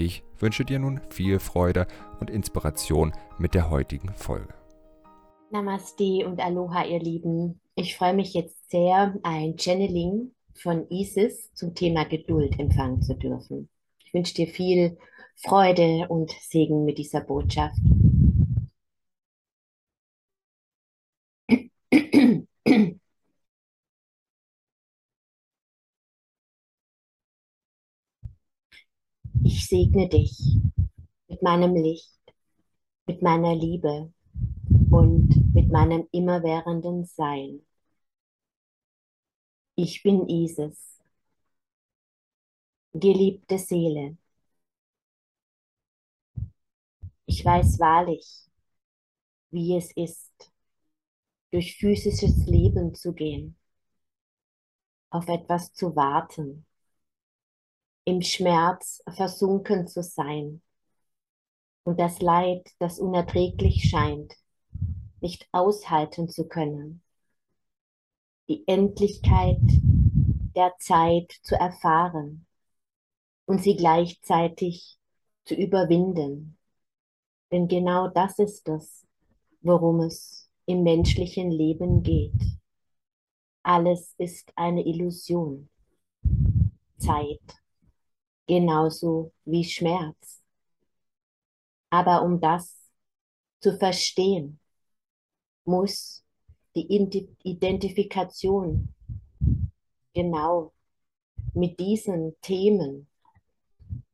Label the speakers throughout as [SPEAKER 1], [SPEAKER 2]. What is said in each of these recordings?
[SPEAKER 1] Ich wünsche dir nun viel Freude und Inspiration mit der heutigen Folge.
[SPEAKER 2] Namaste und Aloha, ihr Lieben. Ich freue mich jetzt sehr, ein Channeling von Isis zum Thema Geduld empfangen zu dürfen. Ich wünsche dir viel Freude und Segen mit dieser Botschaft. Ich segne dich mit meinem Licht, mit meiner Liebe und mit meinem immerwährenden Sein. Ich bin Isis, geliebte Seele. Ich weiß wahrlich, wie es ist, durch physisches Leben zu gehen, auf etwas zu warten im Schmerz versunken zu sein und das Leid, das unerträglich scheint, nicht aushalten zu können. Die Endlichkeit der Zeit zu erfahren und sie gleichzeitig zu überwinden. Denn genau das ist es, worum es im menschlichen Leben geht. Alles ist eine Illusion. Zeit genauso wie Schmerz. Aber um das zu verstehen, muss die Identifikation genau mit diesen Themen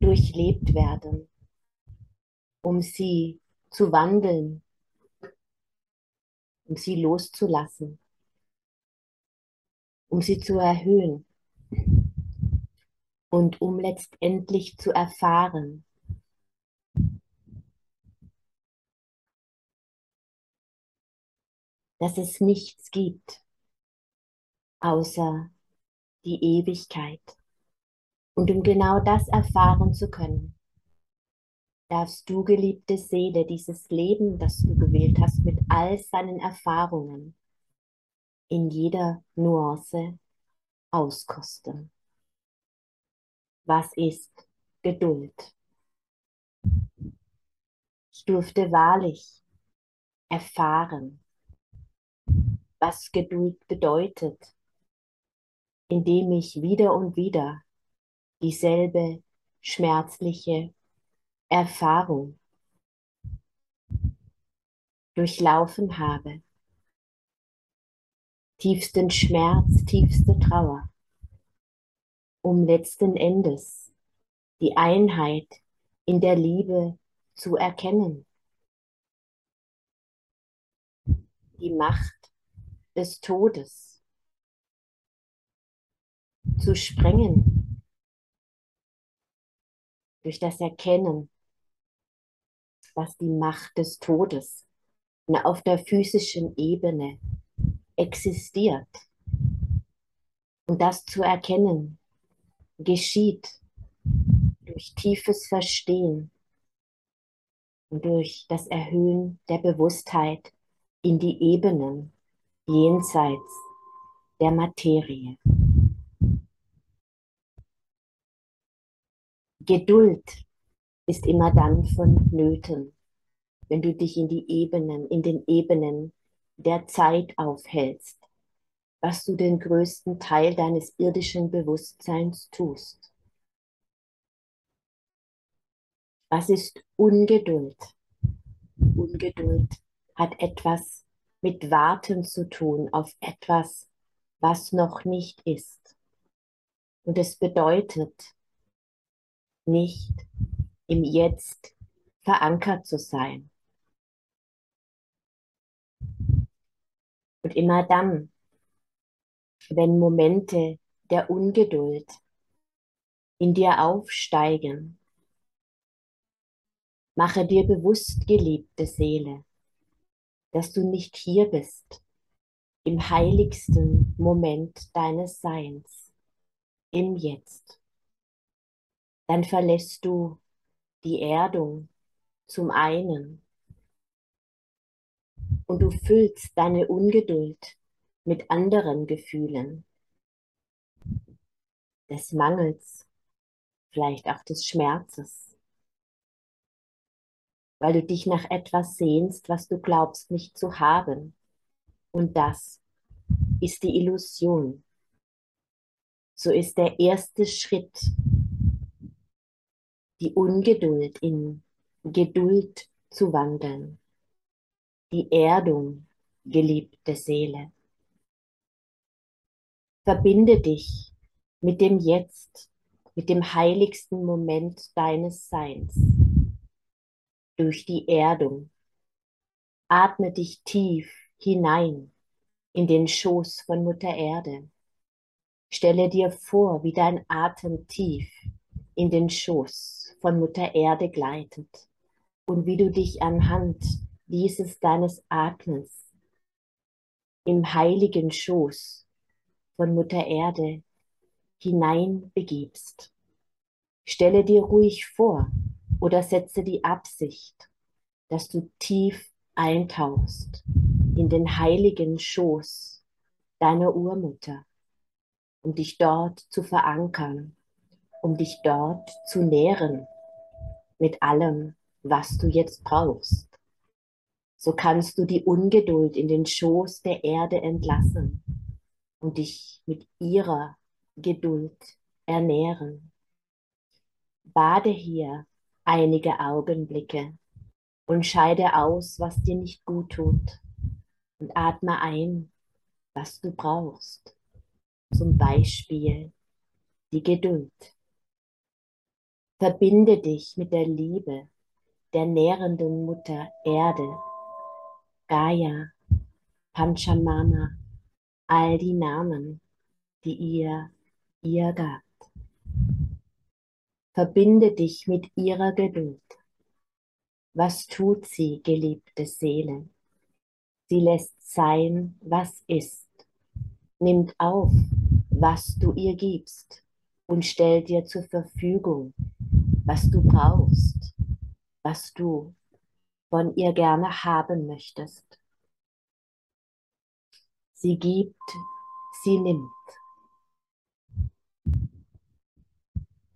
[SPEAKER 2] durchlebt werden, um sie zu wandeln, um sie loszulassen, um sie zu erhöhen und um letztendlich zu erfahren, dass es nichts gibt außer die Ewigkeit. Und um genau das erfahren zu können, darfst du, geliebte Seele, dieses Leben, das du gewählt hast, mit all seinen Erfahrungen in jeder Nuance auskosten. Was ist Geduld? Ich durfte wahrlich erfahren, was Geduld bedeutet, indem ich wieder und wieder dieselbe schmerzliche Erfahrung durchlaufen habe. Tiefsten Schmerz, tiefste Trauer um letzten Endes die Einheit in der Liebe zu erkennen. Die Macht des Todes zu sprengen durch das Erkennen, dass die Macht des Todes auf der physischen Ebene existiert. Und das zu erkennen, geschieht durch tiefes Verstehen und durch das Erhöhen der Bewusstheit in die Ebenen jenseits der Materie. Geduld ist immer dann vonnöten, wenn du dich in die Ebenen, in den Ebenen der Zeit aufhältst, was du den größten Teil deines irdischen Bewusstseins tust. Was ist Ungeduld? Ungeduld hat etwas mit Warten zu tun auf etwas, was noch nicht ist. Und es bedeutet nicht im Jetzt verankert zu sein. Und immer dann, wenn Momente der Ungeduld in dir aufsteigen, Mache dir bewusst, geliebte Seele, dass du nicht hier bist, im heiligsten Moment deines Seins, im Jetzt. Dann verlässt du die Erdung zum einen und du füllst deine Ungeduld mit anderen Gefühlen, des Mangels, vielleicht auch des Schmerzes, weil du dich nach etwas sehnst, was du glaubst nicht zu haben. Und das ist die Illusion. So ist der erste Schritt die Ungeduld in Geduld zu wandeln, die Erdung, geliebte Seele. Verbinde dich mit dem Jetzt, mit dem heiligsten Moment deines Seins. Durch die Erdung. Atme dich tief hinein in den Schoß von Mutter Erde. Stelle dir vor, wie dein Atem tief in den Schoß von Mutter Erde gleitet und wie du dich anhand dieses deines Atmens im heiligen Schoß von Mutter Erde hineinbegibst. Stelle dir ruhig vor oder setze die Absicht, dass du tief eintauchst in den heiligen Schoß deiner Urmutter, um dich dort zu verankern, um dich dort zu nähren mit allem, was du jetzt brauchst. So kannst du die Ungeduld in den Schoß der Erde entlassen und dich mit ihrer Geduld ernähren. Bade hier einige Augenblicke und scheide aus, was dir nicht gut tut und atme ein, was du brauchst. Zum Beispiel die Geduld. Verbinde dich mit der Liebe der nährenden Mutter Erde, Gaia, Panchamama, all die Namen, die ihr ihr gabt. Verbinde dich mit ihrer Geduld. Was tut sie, geliebte Seele? Sie lässt sein, was ist, nimmt auf, was du ihr gibst und stellt dir zur Verfügung, was du brauchst, was du von ihr gerne haben möchtest. Sie gibt, sie nimmt.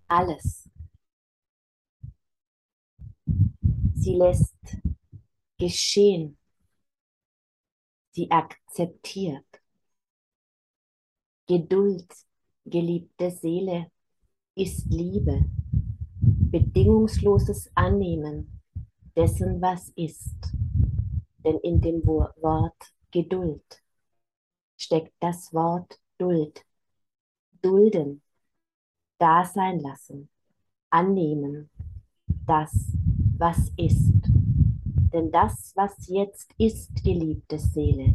[SPEAKER 2] alles. Sie lässt geschehen. Sie akzeptiert. Geduld, geliebte Seele, ist Liebe, bedingungsloses Annehmen dessen, was ist. Denn in dem Wort Geduld steckt das Wort Duld. Dulden, da sein lassen, annehmen, das, was ist. Denn das, was jetzt ist, geliebte Seele,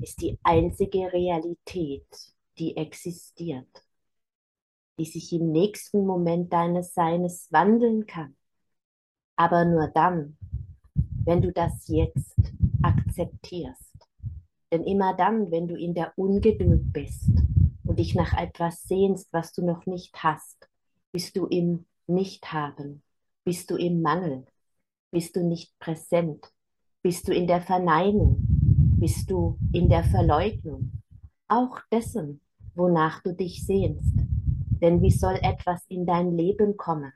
[SPEAKER 2] ist die einzige Realität, die existiert, die sich im nächsten Moment deines Seines wandeln kann. Aber nur dann, wenn du das jetzt akzeptierst. Denn immer dann, wenn du in der Ungeduld bist, und dich nach etwas sehnst, was du noch nicht hast, bist du im Nichthaben, bist du im Mangel, bist du nicht präsent, bist du in der Verneinung, bist du in der Verleugnung, auch dessen, wonach du dich sehnst. Denn wie soll etwas in dein Leben kommen,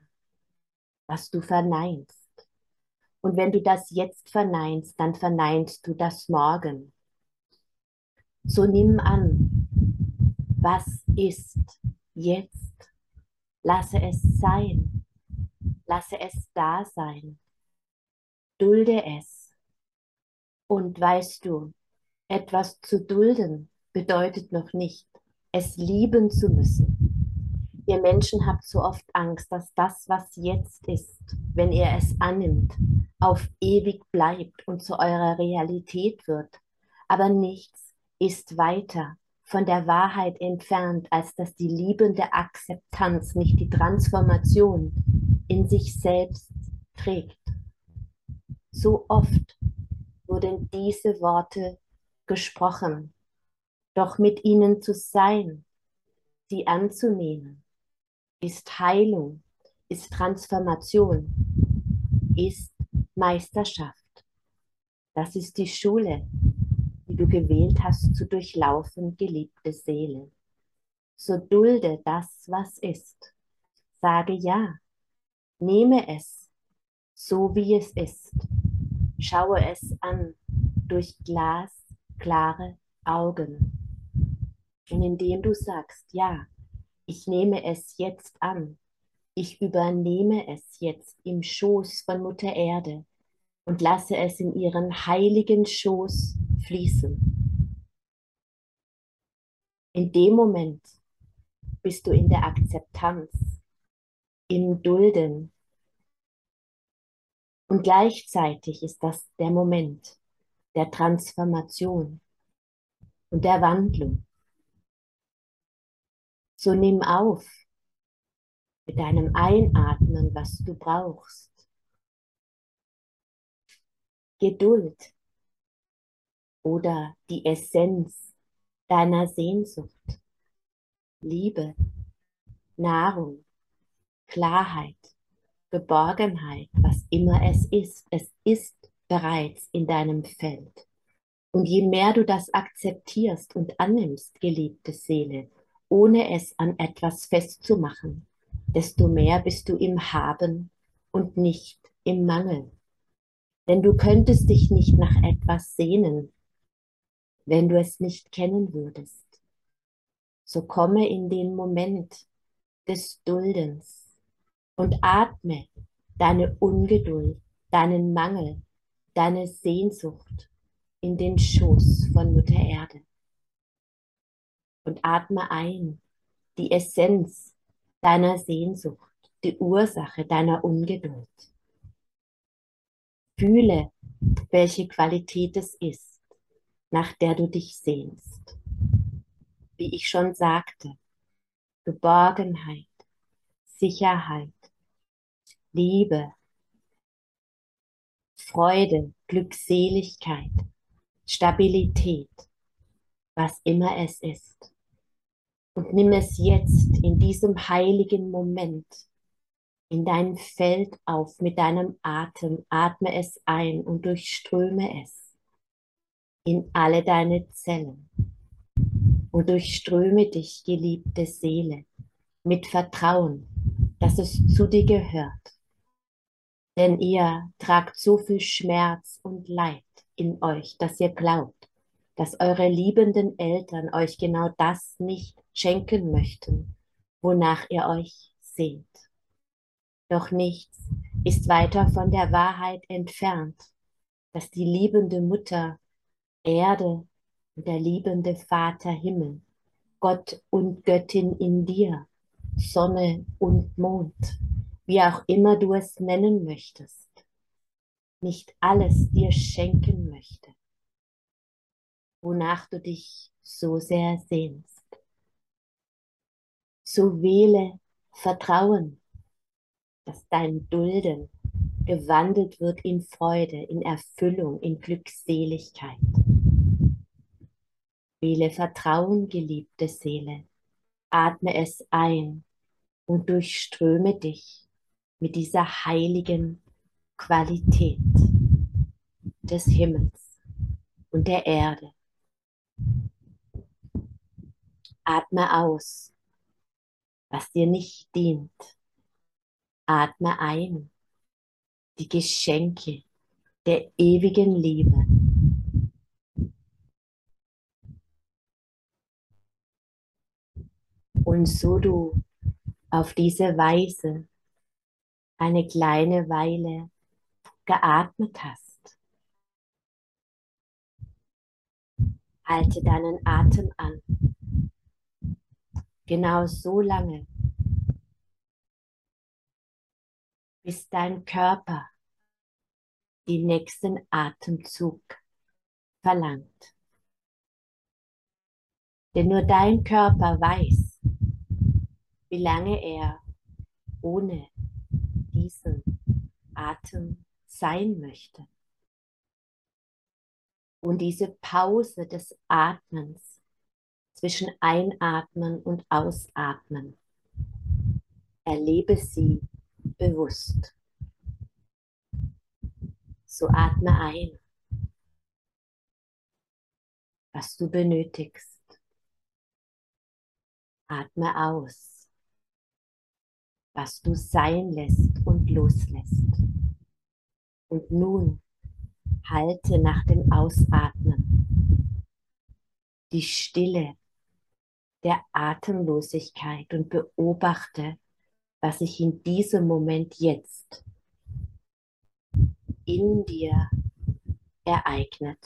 [SPEAKER 2] was du verneinst? Und wenn du das jetzt verneinst, dann verneinst du das Morgen. So nimm an, was ist jetzt? Lasse es sein. Lasse es da sein. Dulde es. Und weißt du, etwas zu dulden bedeutet noch nicht, es lieben zu müssen. Ihr Menschen habt so oft Angst, dass das, was jetzt ist, wenn ihr es annimmt, auf ewig bleibt und zu eurer Realität wird. Aber nichts ist weiter von der Wahrheit entfernt, als dass die liebende Akzeptanz nicht die Transformation in sich selbst trägt. So oft wurden diese Worte gesprochen, doch mit ihnen zu sein, sie anzunehmen, ist Heilung, ist Transformation, ist Meisterschaft. Das ist die Schule, du gewählt hast zu durchlaufen, geliebte Seele. So dulde das, was ist. Sage ja. Nehme es, so wie es ist. Schaue es an durch glasklare Augen. Und indem du sagst, ja, ich nehme es jetzt an, ich übernehme es jetzt im Schoß von Mutter Erde und lasse es in ihren heiligen Schoß fließen. In dem Moment bist du in der Akzeptanz, im Dulden. Und gleichzeitig ist das der Moment der Transformation und der Wandlung. So nimm auf mit deinem Einatmen, was du brauchst. Geduld oder die Essenz deiner Sehnsucht. Liebe, Nahrung, Klarheit, Geborgenheit, was immer es ist. Es ist bereits in deinem Feld. Und je mehr du das akzeptierst und annimmst, geliebte Seele, ohne es an etwas festzumachen, desto mehr bist du im Haben und nicht im Mangel. Denn du könntest dich nicht nach etwas sehnen, wenn du es nicht kennen würdest. So komme in den Moment des Duldens und atme deine Ungeduld, deinen Mangel, deine Sehnsucht in den Schoß von Mutter Erde. Und atme ein die Essenz deiner Sehnsucht, die Ursache deiner Ungeduld. Fühle, welche Qualität es ist, nach der du dich sehnst. Wie ich schon sagte, Geborgenheit, Sicherheit, Liebe, Freude, Glückseligkeit, Stabilität, was immer es ist. Und nimm es jetzt in diesem heiligen Moment in dein Feld auf mit deinem Atem. Atme es ein und durchströme es in alle deine Zellen. Und durchströme dich, geliebte Seele, mit Vertrauen, dass es zu dir gehört. Denn ihr tragt so viel Schmerz und Leid in euch, dass ihr glaubt, dass eure liebenden Eltern euch genau das nicht schenken möchten, wonach ihr euch sehnt. Doch nichts ist weiter von der Wahrheit entfernt, dass die liebende Mutter Erde und der liebende Vater Himmel, Gott und Göttin in dir, Sonne und Mond, wie auch immer du es nennen möchtest, nicht alles dir schenken möchte, wonach du dich so sehr sehnst. So wähle Vertrauen, dass dein Dulden gewandelt wird in Freude, in Erfüllung, in Glückseligkeit. Wähle Vertrauen, geliebte Seele. Atme es ein und durchströme dich mit dieser heiligen Qualität des Himmels und der Erde. Atme aus was dir nicht dient. Atme ein die Geschenke der ewigen Liebe. Und so du auf diese Weise eine kleine Weile geatmet hast, halte deinen Atem an Genau so lange, bis dein Körper den nächsten Atemzug verlangt. Denn nur dein Körper weiß, wie lange er ohne diesen Atem sein möchte. Und diese Pause des Atmens zwischen Einatmen und Ausatmen, erlebe sie bewusst. So atme ein, was du benötigst. Atme aus, was du sein lässt und loslässt. Und nun halte nach dem Ausatmen die Stille der Atemlosigkeit und beobachte, was sich in diesem Moment jetzt in dir ereignet.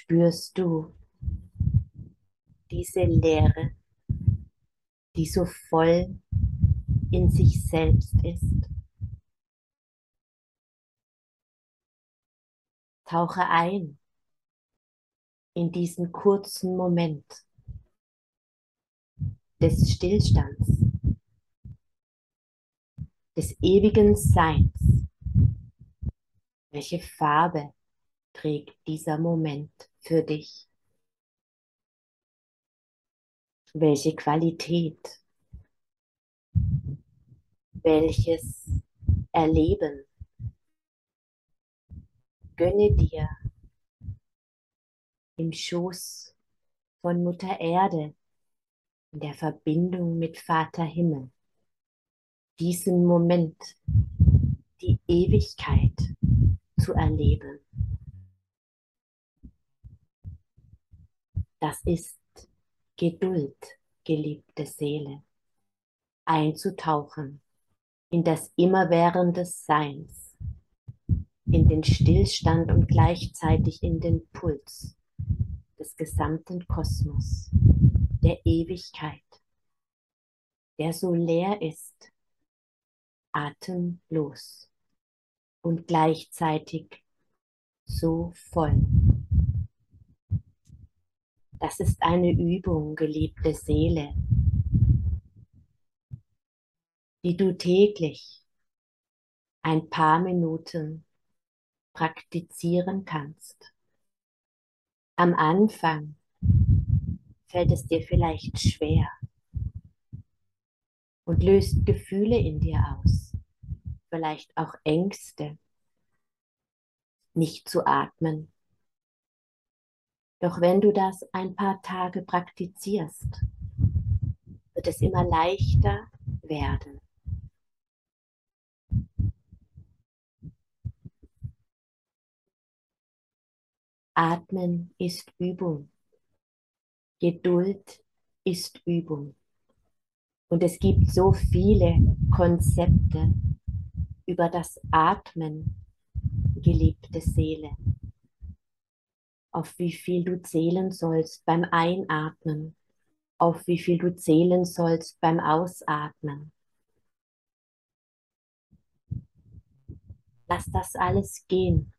[SPEAKER 2] Spürst du diese Leere, die so voll in sich selbst ist. Tauche ein in diesen kurzen Moment des Stillstands, des ewigen Seins. Welche Farbe trägt dieser Moment für dich? Welche Qualität? Welches Erleben? Gönne dir im Schoß von Mutter Erde, in der Verbindung mit Vater Himmel, diesen Moment, die Ewigkeit zu erleben. Das ist Geduld, geliebte Seele, einzutauchen in das immerwährende Seins, in den Stillstand und gleichzeitig in den Puls des gesamten Kosmos, der Ewigkeit, der so leer ist, atemlos und gleichzeitig so voll. Das ist eine Übung, geliebte Seele, die du täglich ein paar Minuten praktizieren kannst. Am Anfang fällt es dir vielleicht schwer und löst Gefühle in dir aus, vielleicht auch Ängste, nicht zu atmen doch wenn du das ein paar Tage praktizierst, wird es immer leichter werden. Atmen ist Übung. Geduld ist Übung. Und es gibt so viele Konzepte über das Atmen, geliebte Seele auf wie viel du zählen sollst beim Einatmen, auf wie viel du zählen sollst beim Ausatmen. Lass das alles gehen.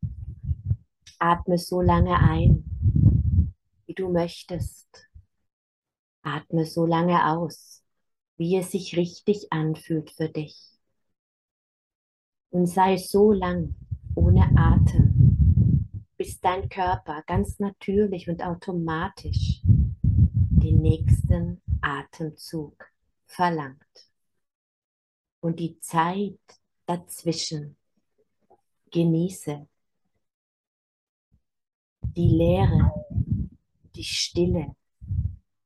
[SPEAKER 2] Atme so lange ein, wie du möchtest. Atme so lange aus, wie es sich richtig anfühlt für dich. Und sei so lang ohne Atem bis dein Körper ganz natürlich und automatisch den nächsten Atemzug verlangt. Und die Zeit dazwischen genieße. Die Leere, die Stille,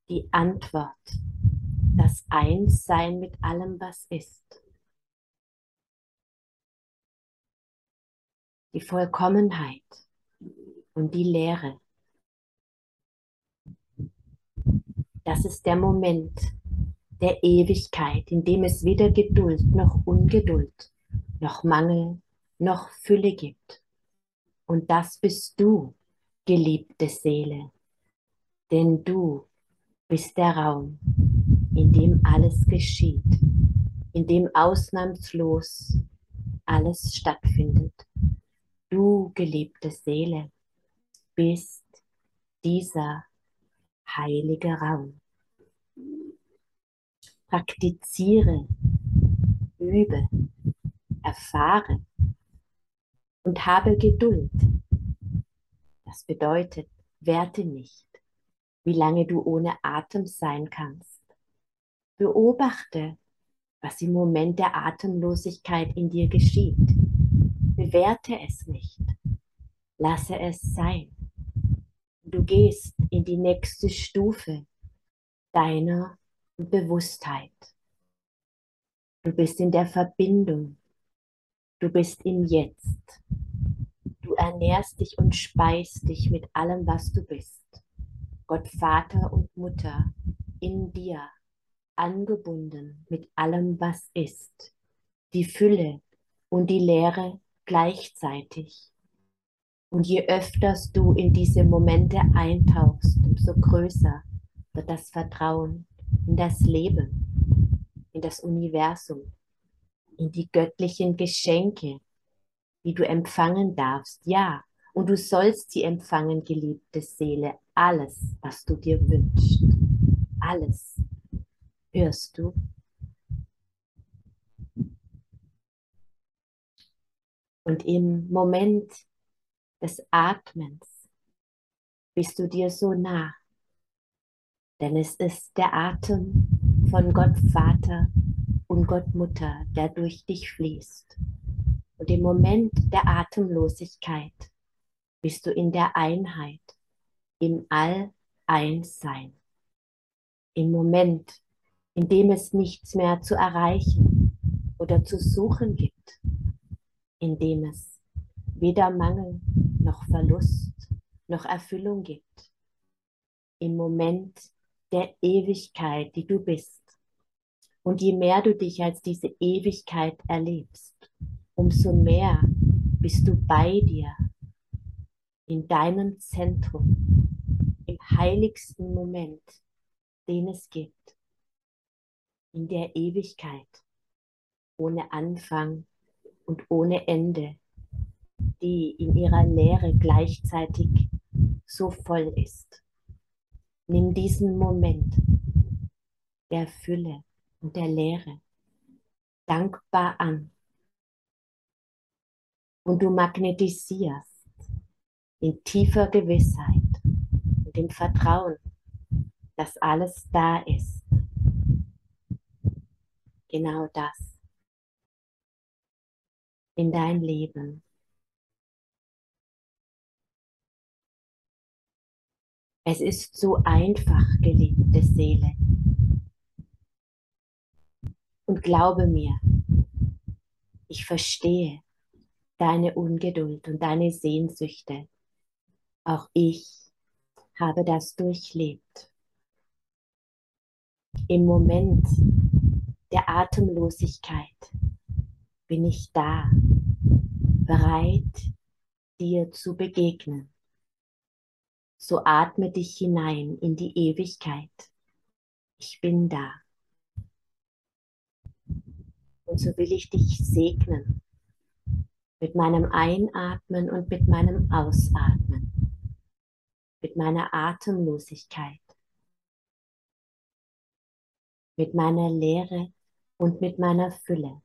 [SPEAKER 2] die Antwort, das Einssein mit allem, was ist. Die Vollkommenheit und die Leere. Das ist der Moment der Ewigkeit, in dem es weder Geduld noch Ungeduld, noch Mangel noch Fülle gibt. Und das bist du, geliebte Seele, denn du bist der Raum, in dem alles geschieht, in dem ausnahmslos alles stattfindet. Du, geliebte Seele, bist dieser heilige Raum. Praktiziere, übe, erfahre und habe Geduld. Das bedeutet, werte nicht, wie lange du ohne Atem sein kannst. Beobachte, was im Moment der Atemlosigkeit in dir geschieht. Bewerte es nicht. Lasse es sein. Du gehst in die nächste Stufe deiner Bewusstheit. Du bist in der Verbindung. Du bist im Jetzt. Du ernährst dich und speist dich mit allem, was du bist. Gott Vater und Mutter in dir, angebunden mit allem, was ist. Die Fülle und die Leere gleichzeitig. Und je öfters du in diese Momente eintauchst, umso größer wird das Vertrauen in das Leben, in das Universum, in die göttlichen Geschenke, die du empfangen darfst. Ja, und du sollst sie empfangen, geliebte Seele, alles, was du dir wünschst. Alles. Hörst du? Und im Moment des Atmens bist du dir so nah, denn es ist der Atem von Gott Vater und Gott Mutter, der durch dich fließt. Und im Moment der Atemlosigkeit bist du in der Einheit, im All-Eins-Sein. Im Moment, in dem es nichts mehr zu erreichen oder zu suchen gibt, in dem es weder Mangel noch Verlust noch Erfüllung gibt. Im Moment der Ewigkeit, die du bist. Und je mehr du dich als diese Ewigkeit erlebst, umso mehr bist du bei dir, in deinem Zentrum, im heiligsten Moment, den es gibt, in der Ewigkeit, ohne Anfang und ohne Ende, die in ihrer Leere gleichzeitig so voll ist. Nimm diesen Moment der Fülle und der Leere dankbar an und du magnetisierst in tiefer Gewissheit und im Vertrauen, dass alles da ist. Genau das in dein Leben. Es ist so einfach, geliebte Seele. Und glaube mir, ich verstehe deine Ungeduld und deine Sehnsüchte. Auch ich habe das durchlebt. Im Moment der Atemlosigkeit bin ich da, bereit, dir zu begegnen. So atme dich hinein in die Ewigkeit. Ich bin da. Und so will ich dich segnen mit meinem Einatmen und mit meinem Ausatmen, mit meiner Atemlosigkeit, mit meiner Leere und mit meiner Fülle.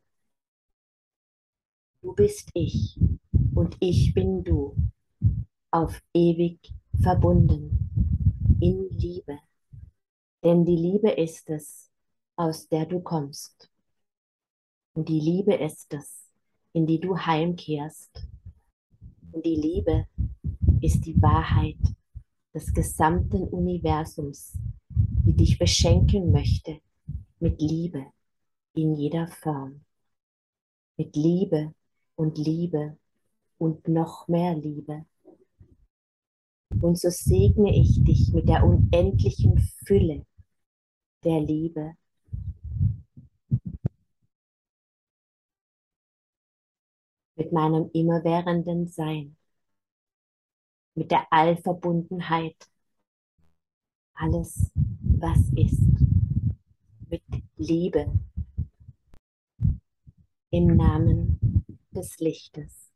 [SPEAKER 2] Du bist ich und ich bin du, auf ewig verbunden, in Liebe. Denn die Liebe ist es, aus der du kommst. Und die Liebe ist es, in die du heimkehrst. Und die Liebe ist die Wahrheit des gesamten Universums, die dich beschenken möchte mit Liebe in jeder Form. Mit Liebe und Liebe und noch mehr Liebe. Und so segne ich dich mit der unendlichen Fülle der Liebe mit meinem immerwährenden Sein. mit der Allverbundenheit. Alles, was ist, mit Liebe. Im Namen des Lichtes.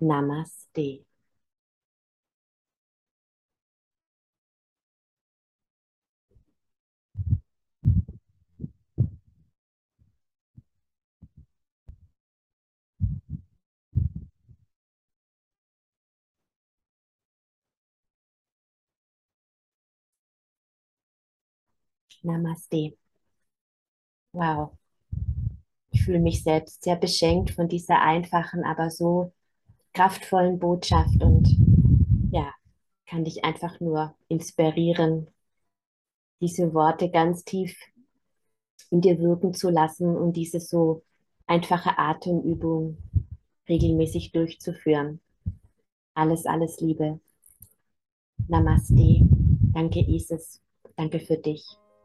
[SPEAKER 2] Namaste. Namaste. Wow. Ich fühle mich selbst sehr beschenkt von dieser einfachen, aber so kraftvollen Botschaft und ja, kann dich einfach nur inspirieren, diese Worte ganz tief in dir wirken zu lassen und diese so einfache Atemübung regelmäßig durchzuführen. Alles, alles Liebe. Namaste. Danke, Isis. Danke für dich.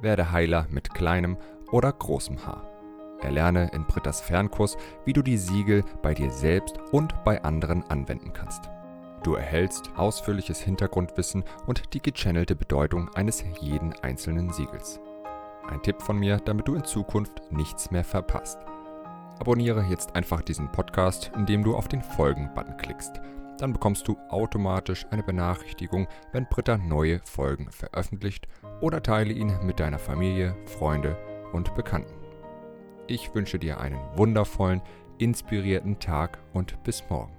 [SPEAKER 1] Werde Heiler mit kleinem oder großem Haar. Erlerne in Brittas Fernkurs, wie du die Siegel bei dir selbst und bei anderen anwenden kannst. Du erhältst ausführliches Hintergrundwissen und die gechannelte Bedeutung eines jeden einzelnen Siegels. Ein Tipp von mir, damit du in Zukunft nichts mehr verpasst. Abonniere jetzt einfach diesen Podcast, indem du auf den Folgen-Button klickst. Dann bekommst du automatisch eine Benachrichtigung, wenn Britta neue Folgen veröffentlicht oder teile ihn mit deiner Familie, Freunde und Bekannten. Ich wünsche dir einen wundervollen, inspirierten Tag und bis morgen.